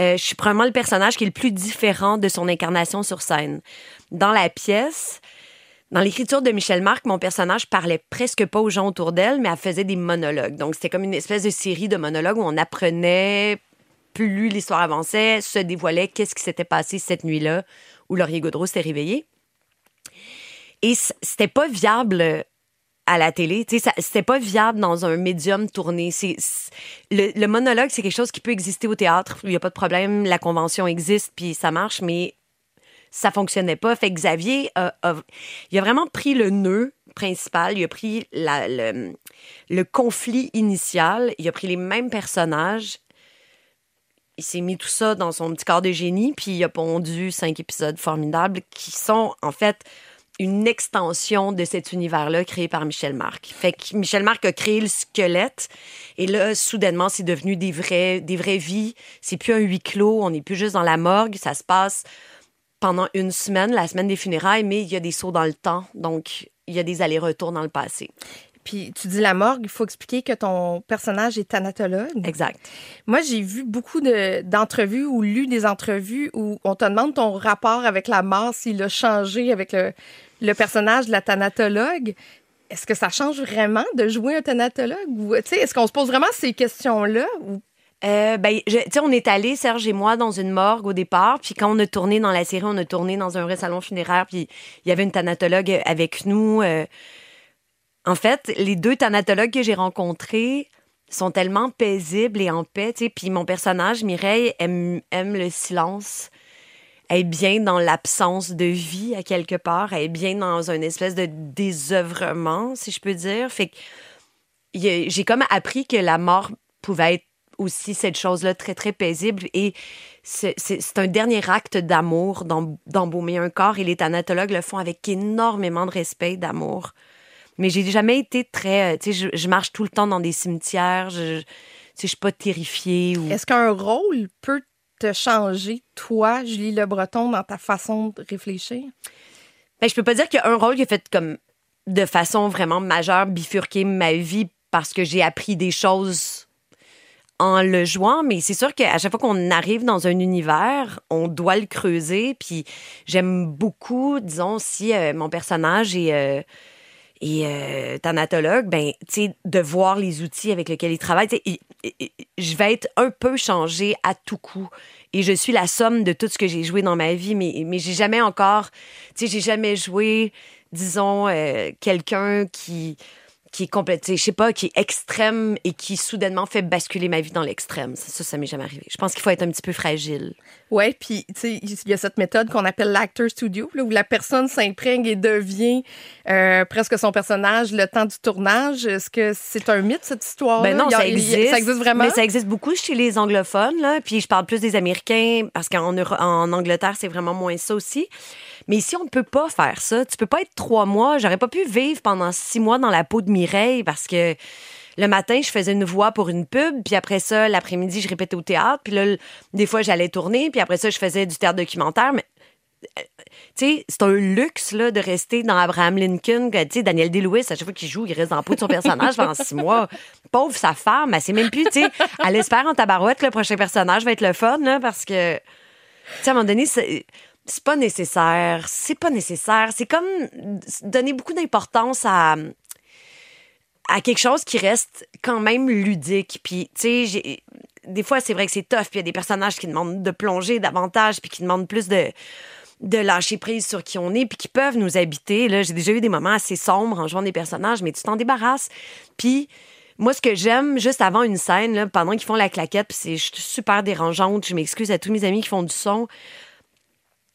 Euh, je suis probablement le personnage qui est le plus différent de son incarnation sur scène. Dans la pièce, dans l'écriture de Michel Marc, mon personnage parlait presque pas aux gens autour d'elle, mais elle faisait des monologues. Donc, c'était comme une espèce de série de monologues où on apprenait, plus l'histoire avançait, se dévoilait qu'est-ce qui s'était passé cette nuit-là où Laurier Gaudreau s'était réveillé. Et c'était pas viable à la télé. C'était pas viable dans un médium tourné. Le, monologue, c'est quelque chose qui peut exister au théâtre. Il n'y a pas de problème. La convention existe, puis ça marche, mais ça fonctionnait pas. Fait que Xavier a, il a vraiment pris le nœud principal, il a pris le, le conflit initial, il a pris les mêmes personnages, il s'est mis tout ça dans son petit corps de génie, puis il a pondu cinq épisodes formidables qui sont en fait une extension de cet univers-là créé par Michel Marc. Michel Marc a créé le squelette et là, soudainement, c'est devenu des vrais, des vraies vies. C'est plus un huis clos, on n'est plus juste dans la morgue, ça se passe pendant une semaine, la semaine des funérailles, mais il y a des sauts dans le temps, donc il y a des allers-retours dans le passé. Puis tu dis la morgue, il faut expliquer que ton personnage est thanatologue. Exact. Moi, j'ai vu beaucoup de- d'entrevues ou lu des entrevues où on te demande ton rapport avec la mort, s'il a changé avec le, le personnage de la thanatologue. Est-ce que ça change vraiment de jouer un thanatologue? Ou, Est-ce qu'on se pose vraiment ces questions-là? Ou... Euh, ben, je- tu sais, on est allé, Serge et moi, dans une morgue au départ. Puis quand on a tourné dans la série, on a tourné dans un vrai salon funéraire. Puis il y avait une thanatologue avec nous. euh. En fait, les deux thanatologues que j'ai rencontrés sont tellement paisibles et en paix. tu sais. Puis mon personnage, Mireille, aime, aime le silence. Elle est bien dans l'absence de vie à quelque part. Elle est bien dans une espèce de désœuvrement, si je peux dire. Fait que j'ai comme appris que la mort pouvait être aussi cette chose-là très, très paisible. Et c'est un dernier acte d'amour d'em- d'embaumer un corps. Et les thanatologues le font avec énormément de respect, d'amour. Mais j'ai jamais été très... euh, Tu sais, je, je marche tout le temps dans des cimetières. Je, je, tu sais, je suis pas terrifiée. Ou... Est-ce qu'un rôle peut te changer, toi, Julie Le Breton, dans ta façon de réfléchir? Ben, je peux pas dire qu'il y a un rôle qui a fait comme de façon vraiment majeure bifurquer ma vie parce que j'ai appris des choses en le jouant, mais c'est sûr qu'à chaque fois qu'on arrive dans un univers, on doit le creuser. Puis j'aime beaucoup, disons, si euh, mon personnage est, euh, est euh, thanatologue, ben, tu sais, de voir les outils avec lesquels il travaille. il- il- je vais être un peu changée à tout coup. Et je suis la somme de tout ce que j'ai joué dans ma vie, mais, mais j'ai jamais encore, tu sais, j'ai jamais joué, disons, euh, quelqu'un qui qui est complète, je sais pas, qui est extrême et qui soudainement fait basculer ma vie dans l'extrême. Ça, ça, ça m'est jamais arrivé. Je pense qu'il faut être un petit peu fragile. Oui, puis tu sais, il y a cette méthode qu'on appelle l'actor studio, là, où la personne s'imprègne et devient euh, presque son personnage le temps du tournage. Est-ce que c'est un mythe, cette histoire-là? Ben non, a- ça il existe. Ça existe vraiment? Mais ça existe beaucoup chez les anglophones, là. Puis je parle plus des Américains, parce qu'en en Angleterre, c'est vraiment moins ça aussi. Mais ici, on ne peut pas faire ça. Tu peux pas être trois mois. J'aurais pas pu vivre pendant six mois dans la peau de Mireille parce que le matin, je faisais une voix pour une pub, puis après ça, l'après-midi, je répétais au théâtre, puis là, des fois, j'allais tourner, puis après ça, je faisais du théâtre documentaire. Mais tu sais, c'est un luxe là, de rester dans Abraham Lincoln. Tu sais, Daniel Day-Lewis, à chaque fois qu'il joue, il reste dans la peau de son personnage pendant six mois. Pauvre sa femme, elle sait même plus, tu sais, elle espère en tabarouette que le prochain personnage va être le fun, là, parce que, tu sais, à un moment donné, c'est c'est pas nécessaire. C'est pas nécessaire. C'est comme donner beaucoup d'importance à à quelque chose qui reste quand même ludique. Puis, tu sais, des fois, c'est vrai que c'est tough. Puis, il y a des personnages qui demandent de plonger davantage, puis qui demandent plus de, de lâcher prise sur qui on est, puis qui peuvent nous habiter. Là, j'ai déjà eu des moments assez sombres en jouant des personnages, mais tu t'en débarrasses. Puis, moi, ce que j'aime, juste avant une scène, là, pendant qu'ils font la claquette, puis c'est super dérangeante, je m'excuse à tous mes amis qui font du son,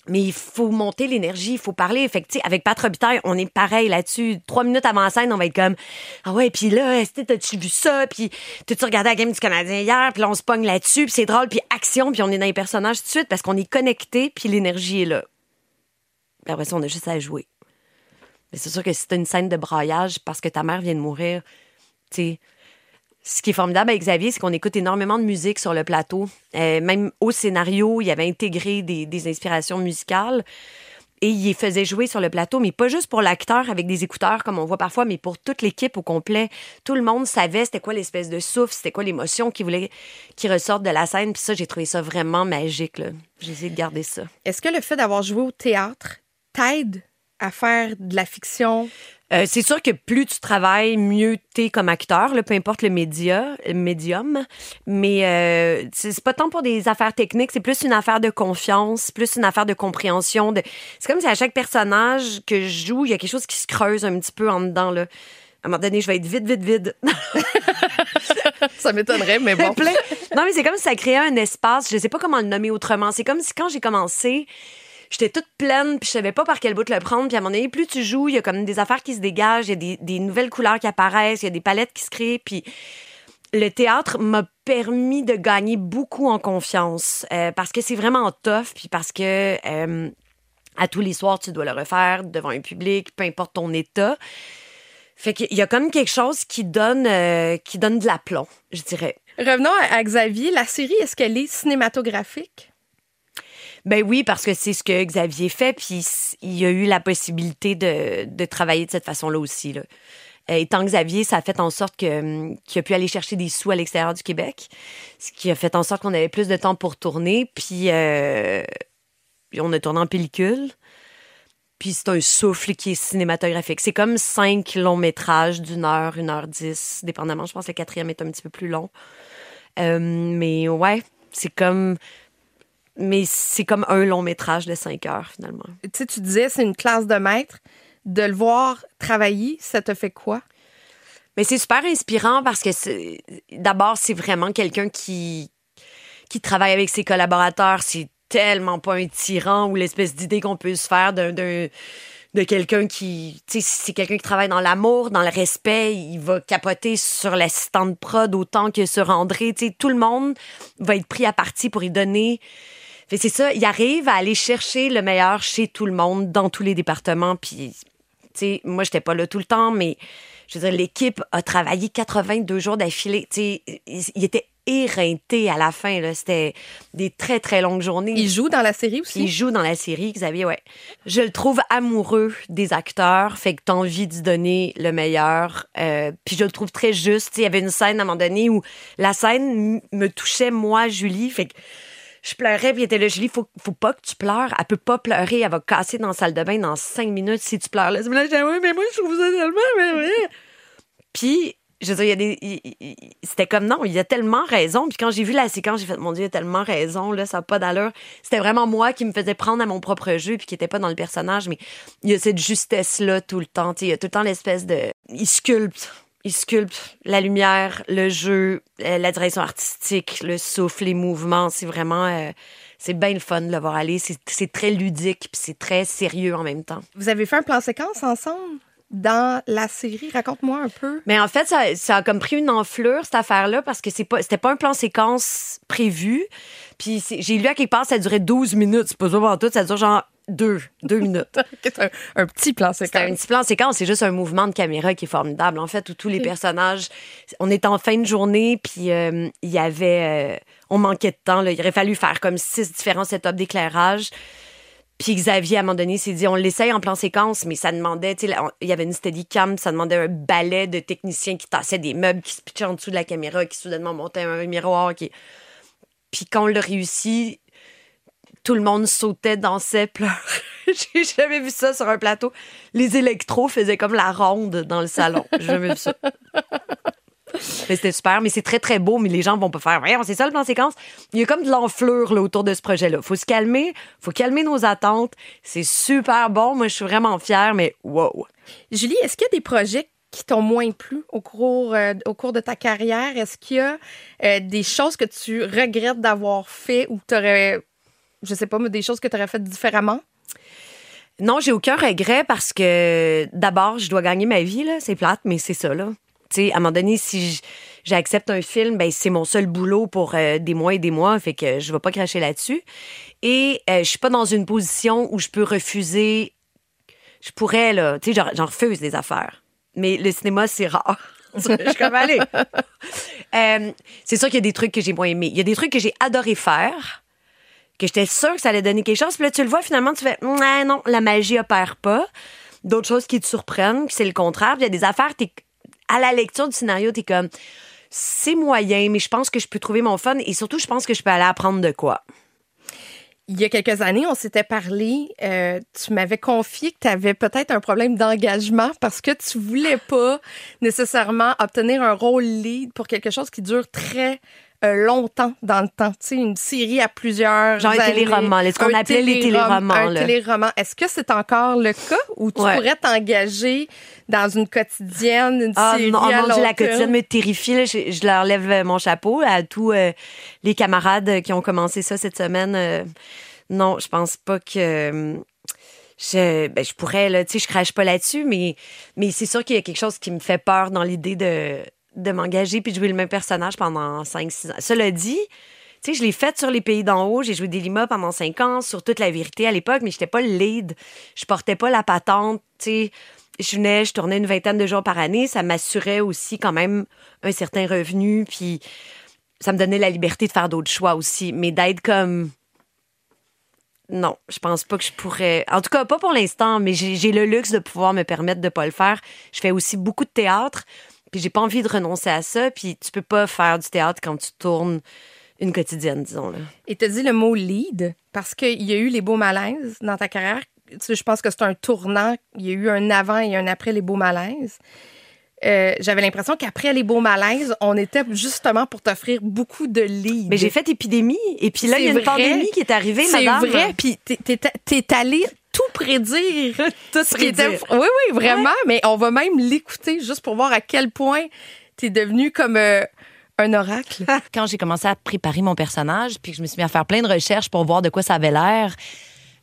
mais il faut monter l'énergie, il faut parler. Fait avec Pat Robitaille, on est pareil là-dessus. Trois minutes avant la scène, on va être comme Ah ouais, puis là, t'as-tu vu ça? Puis t'as-tu regardé la game du Canadien hier? Puis là, on se pogne là-dessus, puis c'est drôle, puis action, puis on est dans les personnages tout de suite parce qu'on est connecté, puis l'énergie est là. Puis après ça, on a juste à jouer. Mais c'est sûr que si t'as une scène de braillage parce que ta mère vient de mourir, tu sais, ce qui est formidable avec Xavier, c'est qu'on écoute énormément de musique sur le plateau. Euh, même au scénario, il avait intégré des, inspirations musicales. Et il faisait jouer sur le plateau, mais pas juste pour l'acteur avec des écouteurs comme on voit parfois, mais pour toute l'équipe au complet. Tout le monde savait c'était quoi l'espèce de souffle, c'était quoi l'émotion qui voulait qui ressorte de la scène. Puis ça, j'ai trouvé ça vraiment magique. J'ai essayé de garder ça. Est-ce que le fait d'avoir joué au théâtre t'aide à faire de la fiction? Euh, c'est sûr que plus tu travailles, mieux t'es comme acteur, peu importe le média, le médium. Mais euh, c'est pas tant pour des affaires techniques, c'est plus une affaire de confiance, plus une affaire de compréhension. De... C'est comme si à chaque personnage que je joue, il y a quelque chose qui se creuse un petit peu en dedans. Là. À un moment donné, je vais être vide, vide, vide. ça m'étonnerait, mais bon. non, mais c'est comme si ça créait un espace. Je sais pas comment le nommer autrement. C'est comme si quand j'ai commencé, j'étais toute pleine, puis je savais pas par quel bout le prendre. Puis à mon avis, plus tu joues, il y a comme des affaires qui se dégagent, il y a des, des nouvelles couleurs qui apparaissent, il y a des palettes qui se créent. Puis le théâtre m'a permis de gagner beaucoup en confiance euh, parce que c'est vraiment tough, puis parce que euh, à tous les soirs, tu dois le refaire devant un public, peu importe ton état. Fait qu'il y a comme quelque chose qui donne, euh, qui donne de l'aplomb, je dirais. Revenons à Xavier. La série, est-ce qu'elle est cinématographique? Ben oui, parce que c'est ce que Xavier fait, puis il a eu la possibilité de, de travailler de cette façon-là aussi. Là. Euh, étant Xavier, ça a fait en sorte hum, qu'il a pu aller chercher des sous à l'extérieur du Québec, ce qui a fait en sorte qu'on avait plus de temps pour tourner, puis, euh, on a tourné en pellicule. Puis c'est un souffle qui est cinématographique. C'est comme cinq longs métrages d'une heure, une heure dix, dépendamment. Je pense que le quatrième est un petit peu plus long. Euh, mais ouais, c'est comme mais c'est comme un long métrage de cinq heures finalement. Tu sais, tu disais c'est une classe de maître. De le voir travailler, ça te fait quoi? Mais c'est super inspirant parce que d'abord, c'est vraiment quelqu'un qui, qui travaille avec ses collaborateurs. C'est tellement pas un tyran ou l'espèce d'idée qu'on peut se faire d'un de quelqu'un qui, tu sais, c'est quelqu'un qui travaille dans l'amour, dans le respect, il va capoter sur l'assistant de prod autant que sur André. Tu sais, tout le monde va être pris à partie pour y donner c'est ça, il arrive à aller chercher le meilleur chez tout le monde, dans tous les départements. Puis, tu sais, moi, j'étais pas là tout le temps, mais je veux dire, l'équipe a travaillé 82 jours d'affilée. Tu sais, il était éreinté à la fin. C'était des très, très longues journées. Il joue dans la série aussi? Il joue dans la série, Xavier, ouais. Je le trouve amoureux des acteurs, fait que t'as envie d'y donner le meilleur. Euh, puis je le trouve très juste. Il y avait une scène à un moment donné où la scène me touchait, moi, Julie, fait que je pleurais, puis il était là, Julie, faut, faut pas que tu pleures. Elle peut pas pleurer, elle va casser dans la salle de bain dans cinq minutes si tu pleures. Là, je disais, oui, mais moi, je trouve ça tellement, mais Puis, je veux dire, il y a des. C'était comme non, il a tellement raison. Puis quand j'ai vu la séquence, j'ai fait, mon Dieu, il a tellement raison, là, ça n'a pas d'allure. C'était vraiment moi qui me faisais prendre à mon propre jeu, puis qui n'était pas dans le personnage, mais il y a cette justesse-là tout le temps. Il y a tout le temps l'espèce de. Il sculpte il sculpte la lumière, le jeu, euh, la direction artistique, le souffle, les mouvements. C'est vraiment. Euh, c'est bien le fun de le voir aller. C'est très ludique puis c'est très sérieux en même temps. Vous avez fait un plan séquence ensemble? dans la série? Raconte-moi un peu. Mais en fait, ça, a comme pris une enflure, cette affaire-là, parce que c'est pas, c'était pas un plan séquence prévu. Puis j'ai lu à quelque part, ça durait 12 minutes. C'est pas ça tout, ça dure genre deux, deux minutes. c'est un, petit plan séquence. C'est un petit plan séquence, c'est juste un mouvement de caméra qui est formidable, en fait, où tous les personnages. On est en fin de journée, puis euh, il y avait. Euh, on manquait de temps, là. il aurait fallu faire comme six différents setups d'éclairage. Puis Xavier, à un moment donné, s'est dit, on l'essaye en plan séquence, mais ça demandait, tu sais, il y avait une steady cam, ça demandait un ballet de techniciens qui tassaient des meubles, qui se pitchaient en dessous de la caméra, qui soudainement montaient un miroir. Qui... Puis quand on l'a réussi, tout le monde sautait, dansait, pleurait. J'ai jamais vu ça sur un plateau. Les électros faisaient comme la ronde dans le salon. J'ai jamais vu ça. Mais c'était super, mais c'est très très beau, mais les gens vont pas faire. Voyons, c'est ça le plan séquence. Il y a comme de l'enflure là, autour de ce projet-là. Faut se calmer, faut calmer nos attentes. C'est super bon. Moi, je suis vraiment fière, mais wow. Julie, est-ce qu'il y a des projets qui t'ont moins plu au cours, euh, au cours de ta carrière? Est-ce qu'il y a euh, des choses que tu regrettes d'avoir fait ou que tu aurais, je sais pas, des choses que tu aurais faites différemment? Non, j'ai aucun regret parce que d'abord, je dois gagner ma vie. C'est plate, mais c'est ça, là. À un moment donné, si j'accepte un film, ben c'est mon seul boulot pour euh, des mois et des mois, fait que je vais pas cracher là-dessus. Et euh, je suis pas dans une position où je peux refuser. Je pourrais, là, tu sais, j'en- refuse des affaires. Mais le cinéma, c'est rare. je suis comme, allez. Euh, c'est sûr qu'il y a des trucs que j'ai moins aimés. Il y a des trucs que j'ai adoré faire que j'étais sûre que ça allait donner quelque chose. Puis là, tu le vois, finalement, tu fais, non, non, la magie opère pas. D'autres choses qui te surprennent, c'est le contraire. Il y a des affaires, t'es, à la lecture du scénario, t'es comme, c'est moyen, mais je pense que je peux trouver mon fun et surtout, je pense que je peux aller apprendre de quoi. Il y a quelques années, on s'était parlé. euh, tu m'avais confié que tu avais peut-être un problème d'engagement parce que tu voulais pas nécessairement obtenir un rôle lead pour quelque chose qui dure très longtemps dans le temps. Tu sais, une série à plusieurs Genre un années. téléroman, là, ce qu'on Un appelait les télérom- téléromans, Un là. téléroman. Est-ce que c'est encore le cas ou tu Ouais. pourrais t'engager dans une quotidienne, une Ah série non, oh à long Dieu, la quotidienne me terrifie. là. Je, je leur lève euh, mon chapeau à tous euh, les camarades qui ont commencé ça cette semaine. euh, non, je pense pas que... euh, Je, ben, je pourrais, là, tu sais, je crache pas là-dessus, mais, mais c'est sûr qu'il y a quelque chose qui me fait peur dans l'idée de, de m'engager puis de jouer le même personnage pendant 5-6 ans. Cela dit, tu sais, je l'ai fait sur les pays d'en haut. J'ai joué des Lima pendant 5 ans, sur toute la vérité à l'époque, mais j'étais pas le lead. Je portais pas la patente, tu sais. Je venais, je tournais une vingtaine de jours par année. Ça m'assurait aussi quand même un certain revenu, puis ça me donnait la liberté de faire d'autres choix aussi. Mais d'être comme non, je pense pas que je pourrais. En tout cas, pas pour l'instant, mais j'ai le luxe de pouvoir me permettre de pas le faire. Je fais aussi beaucoup de théâtre, puis j'ai pas envie de renoncer à ça. Puis tu peux pas faire du théâtre quand tu tournes une quotidienne, disons là. Et tu dit le mot lead parce qu'il y a eu les beaux malaises dans ta carrière. Tu sais, je pense que c'est un tournant. Il y a eu un avant et un après les beaux malaises. Euh, J'avais l'impression qu'après les beaux malaises, on était justement pour t'offrir beaucoup de leads. Mais j'ai fait épidémie, et puis là il y a C'est une vrai. pandémie qui est arrivée, C'est madame. vrai, puis t'es- t'es t'es allé tout prédire. Tout ce qui était- prédire. Oui, oui, vraiment. Mais on va même l'écouter juste pour voir à quel point t'es devenu comme euh, un oracle. quand j'ai commencé à préparer mon personnage, puis que je me suis mis à faire plein de recherches pour voir de quoi ça avait l'air,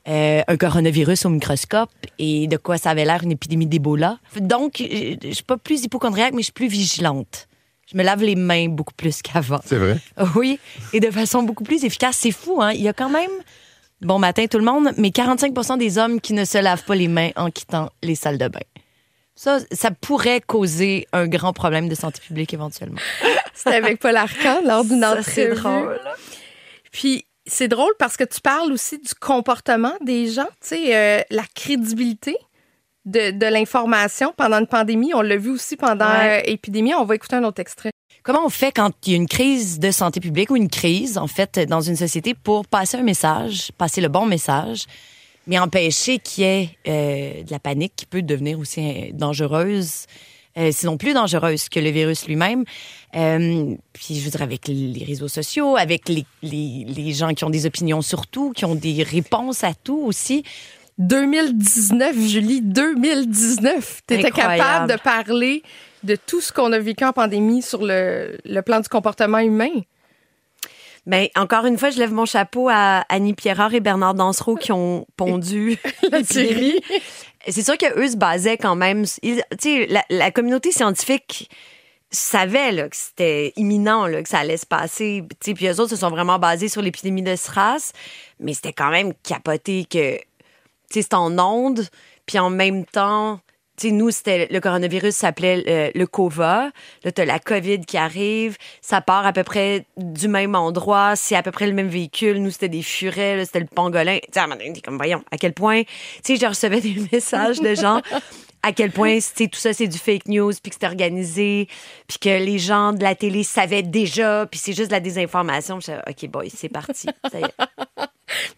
euh, un coronavirus au microscope et de quoi ça avait l'air une épidémie d'Ebola. Donc, je je suis pas plus hypochondriaque, mais je suis plus vigilante. Je me lave les mains beaucoup plus qu'avant. C'est vrai. Oui, et de façon beaucoup plus efficace. C'est fou, hein? Il y a quand même, bon matin tout le monde, mais 45% des hommes qui ne se lavent pas les mains en quittant les salles de bain. Ça, ça pourrait causer un grand problème de santé publique éventuellement. C'était avec Paul Arcand lors d'une Ça, c'est entrevue. drôle. Puis c'est drôle parce que tu parles aussi du comportement des gens, tu sais, euh, la crédibilité de, de l'information pendant une pandémie. On l'a vu aussi pendant Ouais. euh, épidémie. On va écouter un autre extrait. Comment on fait quand il y a une crise de santé publique ou une crise, en fait, dans une société pour passer un message, passer le bon message, mais empêcher qu'il y ait euh, de la panique qui peut devenir aussi euh, dangereuse, euh, sinon plus dangereuse que le virus lui-même. Euh, puis, je veux dire, avec les réseaux sociaux, avec les, les, les gens qui ont des opinions sur tout, qui ont des réponses à tout aussi. 2019, Julie, 2019. Tu étais capable de parler de tout ce qu'on a vécu en pandémie sur le, le plan du comportement humain? Ben, encore une fois, je lève mon chapeau à Annie Pierrard et Bernard Dansereau qui ont pondu la série. C'est sûr qu'eux se basaient quand même. ils- Tu sais, la, la communauté scientifique savait là, que c'était imminent, là, que ça allait se passer. Puis eux autres se sont vraiment basés sur l'épidémie de SRAS, mais c'était quand même capoté que tu sais, c'est en onde, puis en même temps, sais, nous, c'était le coronavirus s'appelait euh, le COVA. Là, t'as la COVID qui arrive. Ça part à peu près du même endroit. C'est à peu près le même véhicule. Nous, c'était des furets. C'était le pangolin. Tu sais, comme, voyons, à quel point... Tu sais, je recevais des messages de gens à quel point sais, tout ça, c'est du fake news, puis que c'est organisé, puis que les gens de la télé savaient déjà, puis c'est juste de la désinformation. Je disais, OK, boy, c'est parti. Ça y est.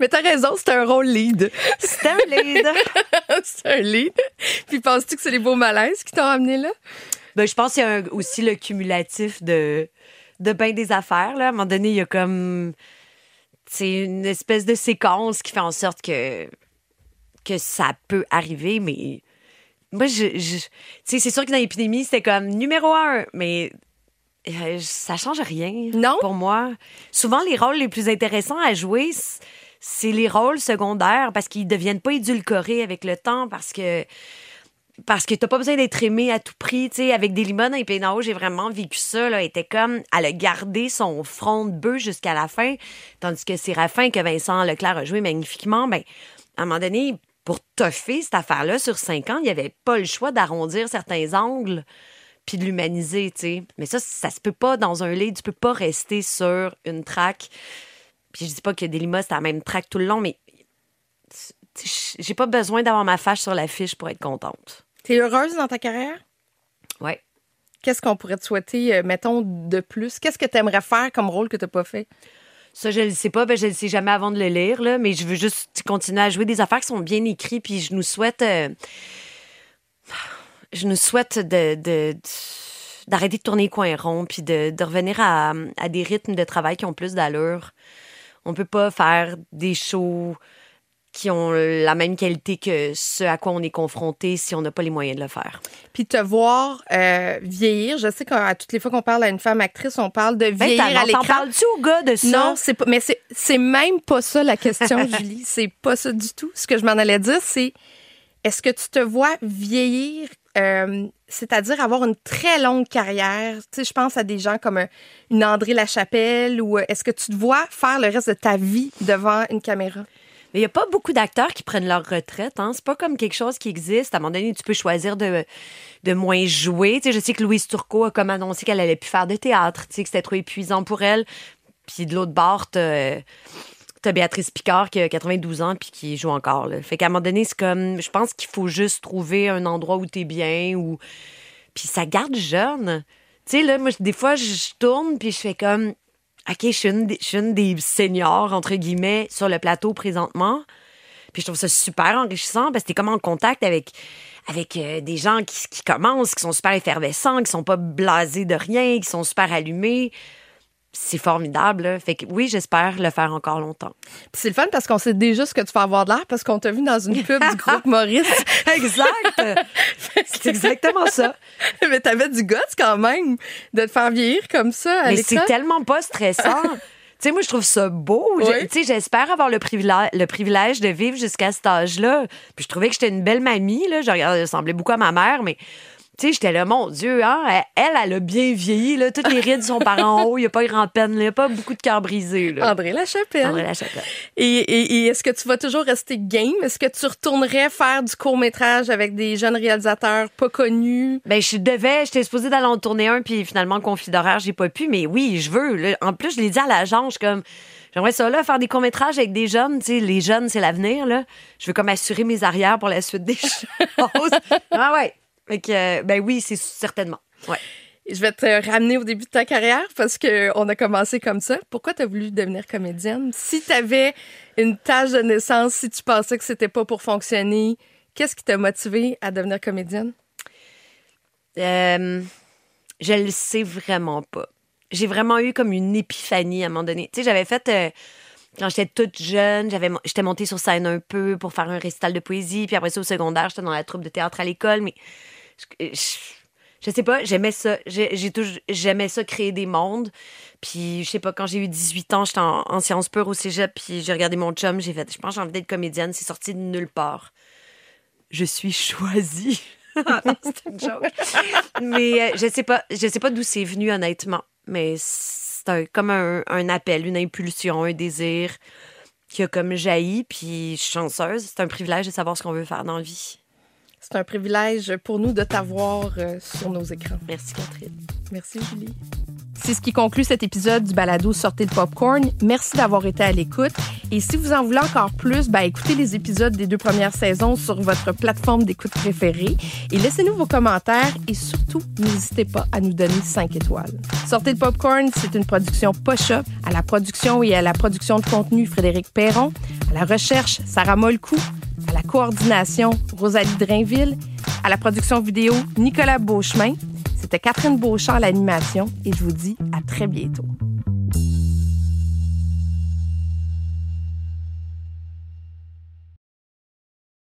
Mais t'as raison, c'est un rôle lead. C'est un lead. c'est un lead. Puis penses-tu que c'est les beaux malaises qui t'ont amené là? Ben, je pense qu'il y a un- aussi le cumulatif de, de bien des affaires. Là. À un moment donné, il y a comme. C'est une espèce de séquence qui fait en sorte que, que ça peut arriver, mais. Moi, je. je- tu sais, c'est sûr que dans l'épidémie, c'était comme numéro un, mais. euh, ça change rien Non? pour moi. Souvent, les rôles les plus intéressants à jouer, c'est les rôles secondaires parce qu'ils deviennent pas édulcorés avec le temps, parce que parce que t'as pas besoin d'être aimé à tout prix. Tu avec des limons et j'ai vraiment vécu ça. Là. Était comme, elle a gardé son front de bœuf jusqu'à la fin, tandis que Séraphin, que Vincent Leclerc a joué magnifiquement, ben, à un moment donné, pour toffer cette affaire-là sur cinq ans, il n'y avait pas le choix d'arrondir certains angles puis de l'humaniser. Mais ça, ça se peut pas dans un lit. Tu peux pas rester sur une traque. Puis je dis pas que Delima, c'était la même traque tout le long, mais tu j'ai pas besoin d'avoir ma fâche sur l'affiche pour être contente. T'es heureuse dans ta carrière? Ouais. Qu'est-ce qu'on pourrait te souhaiter, euh, mettons, de plus? Qu'est-ce que t'aimerais faire comme rôle que t'as pas fait? Ça, je le sais pas, ben, je le sais jamais avant de le lire, là, mais je veux juste continuer à jouer des affaires qui sont bien écrites, puis je nous souhaite. euh, je nous souhaite de. de- de- d'arrêter de tourner les coins ronds, puis de, de revenir à, à des rythmes de travail qui ont plus d'allure. On peut pas faire des shows qui ont la même qualité que ce à quoi on est confronté si on n'a pas les moyens de le faire. Puis te voir euh, vieillir. Je sais qu'à toutes les fois qu'on parle à une femme actrice, on parle de Ben, vieillir t'en- à t'en l'écran. parles-tu au gars de ça? Non, c'est pas. Mais c'est c'est même pas ça la question, Julie. C'est pas ça du tout. Ce que je m'en allais dire, c'est est-ce que tu te vois vieillir, euh, c'est-à-dire avoir une très longue carrière. Tu je pense à des gens comme euh, une André Lachapelle ou euh, est-ce que tu te vois faire le reste de ta vie devant une caméra? Il n'y a pas beaucoup d'acteurs qui prennent leur retraite. Hein? C'est pas comme quelque chose qui existe. À un moment donné, tu peux choisir de, moins jouer. Je sais que Louise Turcot a comme annoncé qu'elle allait plus faire de théâtre, que c'était trop épuisant pour elle. Puis de l'autre bord, t'as Béatrice Picard qui a 92 ans puis qui joue encore. Là. Fait qu'à un moment donné, c'est comme... Je pense qu'il faut juste trouver un endroit où t'es bien ou... Puis ça garde jeune. Tu sais, là, moi, des fois, je tourne puis je fais comme... OK, je suis une des, seniors, entre guillemets, sur le plateau présentement. Puis je trouve ça super enrichissant parce que t'es comme en contact avec, avec euh, des gens qui, qui commencent, qui sont super effervescents, qui sont pas blasés de rien, qui sont super allumés. C'est formidable. là. Fait que oui, j'espère le faire encore longtemps. Puis c'est le fun parce qu'on sait déjà ce que tu vas avoir de l'air parce qu'on t'a vu dans une pub du groupe Maurice. exact! c'est exactement ça. Mais t'avais du guts quand même de te faire vieillir comme ça Mais c'est tellement pas stressant. tu sais, moi, je trouve ça beau. Je- Oui. Tu sais, j'espère avoir le privilège, le privilège de vivre jusqu'à cet âge-là. Puis je trouvais que j'étais une belle mamie, là. Je regardais- je ressemblais beaucoup à ma mère, mais... Tu sais, j'étais là, mon Dieu, hein, elle, elle a bien vieilli, là. Toutes les rides sont par en haut, il n'y a pas grand peine, il n'y a pas beaucoup de cœur brisé, là. André Lachapelle. André Lachapelle. Et, et- et est-ce que tu vas toujours rester game? Est-ce que tu retournerais faire du court-métrage avec des jeunes réalisateurs pas connus? Ben, je devais, j'étais supposée d'aller en tourner un, puis finalement, conflit d'horaire, j'ai pas pu, mais oui, je veux. là. En plus, je l'ai dit à l'agence, je comme, j'aimerais ça, là, faire des courts-métrages avec des jeunes, tu sais, les jeunes, c'est l'avenir, là. Je veux comme assurer mes arrières pour la suite des choses. ah ouais. Fait que, euh, ben oui, c'est certainement. Ouais. Je vais te ramener au début de ta carrière parce qu'on a commencé comme ça. Pourquoi tu as voulu devenir comédienne? Si tu avais une tâche de naissance, si tu pensais que c'était pas pour fonctionner, qu'est-ce qui t'a motivé à devenir comédienne? Euh, je le sais vraiment pas. J'ai vraiment eu comme une épiphanie à un moment donné. Tu sais, j'avais fait. euh, quand j'étais toute jeune, j'avais, j'étais montée sur scène un peu pour faire un récital de poésie. Puis après ça, au secondaire, j'étais dans la troupe de théâtre à l'école. Mais je, je, sais pas, j'aimais ça. J'ai, toujours, j'aimais ça, créer des mondes. Puis je sais pas, quand j'ai eu 18 ans, j'étais en, en sciences pures au cégep. Puis j'ai regardé mon chum. J'ai fait, je pense j'ai envie d'être comédienne. C'est sorti de nulle part. Je suis choisie. Ah c'est une joke. Mais euh, je sais pas, je sais pas d'où c'est venu honnêtement, mais c'est comme un, un appel, une impulsion, un désir qui a comme jailli, puis je suis chanceuse. C'est un privilège de savoir ce qu'on veut faire dans la vie. C'est un privilège pour nous de t'avoir euh, sur nos écrans. Merci, Catherine. Merci, Julie. C'est ce qui conclut cet épisode du balado Sortez de Popcorn. Merci d'avoir été à l'écoute. Et si vous en voulez encore plus, ben, écoutez les épisodes des deux premières saisons sur votre plateforme d'écoute préférée et laissez-nous vos commentaires et surtout, n'hésitez pas à nous donner 5 étoiles. Sortez de Popcorn, c'est une production Posh-Up. À la production et à la production de contenu, Frédéric Perron. À la recherche, Sarah Molcou. À la coordination, Rosalie Drainville. À la production vidéo, Nicolas Beauchemin. C'était Catherine Beauchamp à l'animation et je vous dis à très bientôt.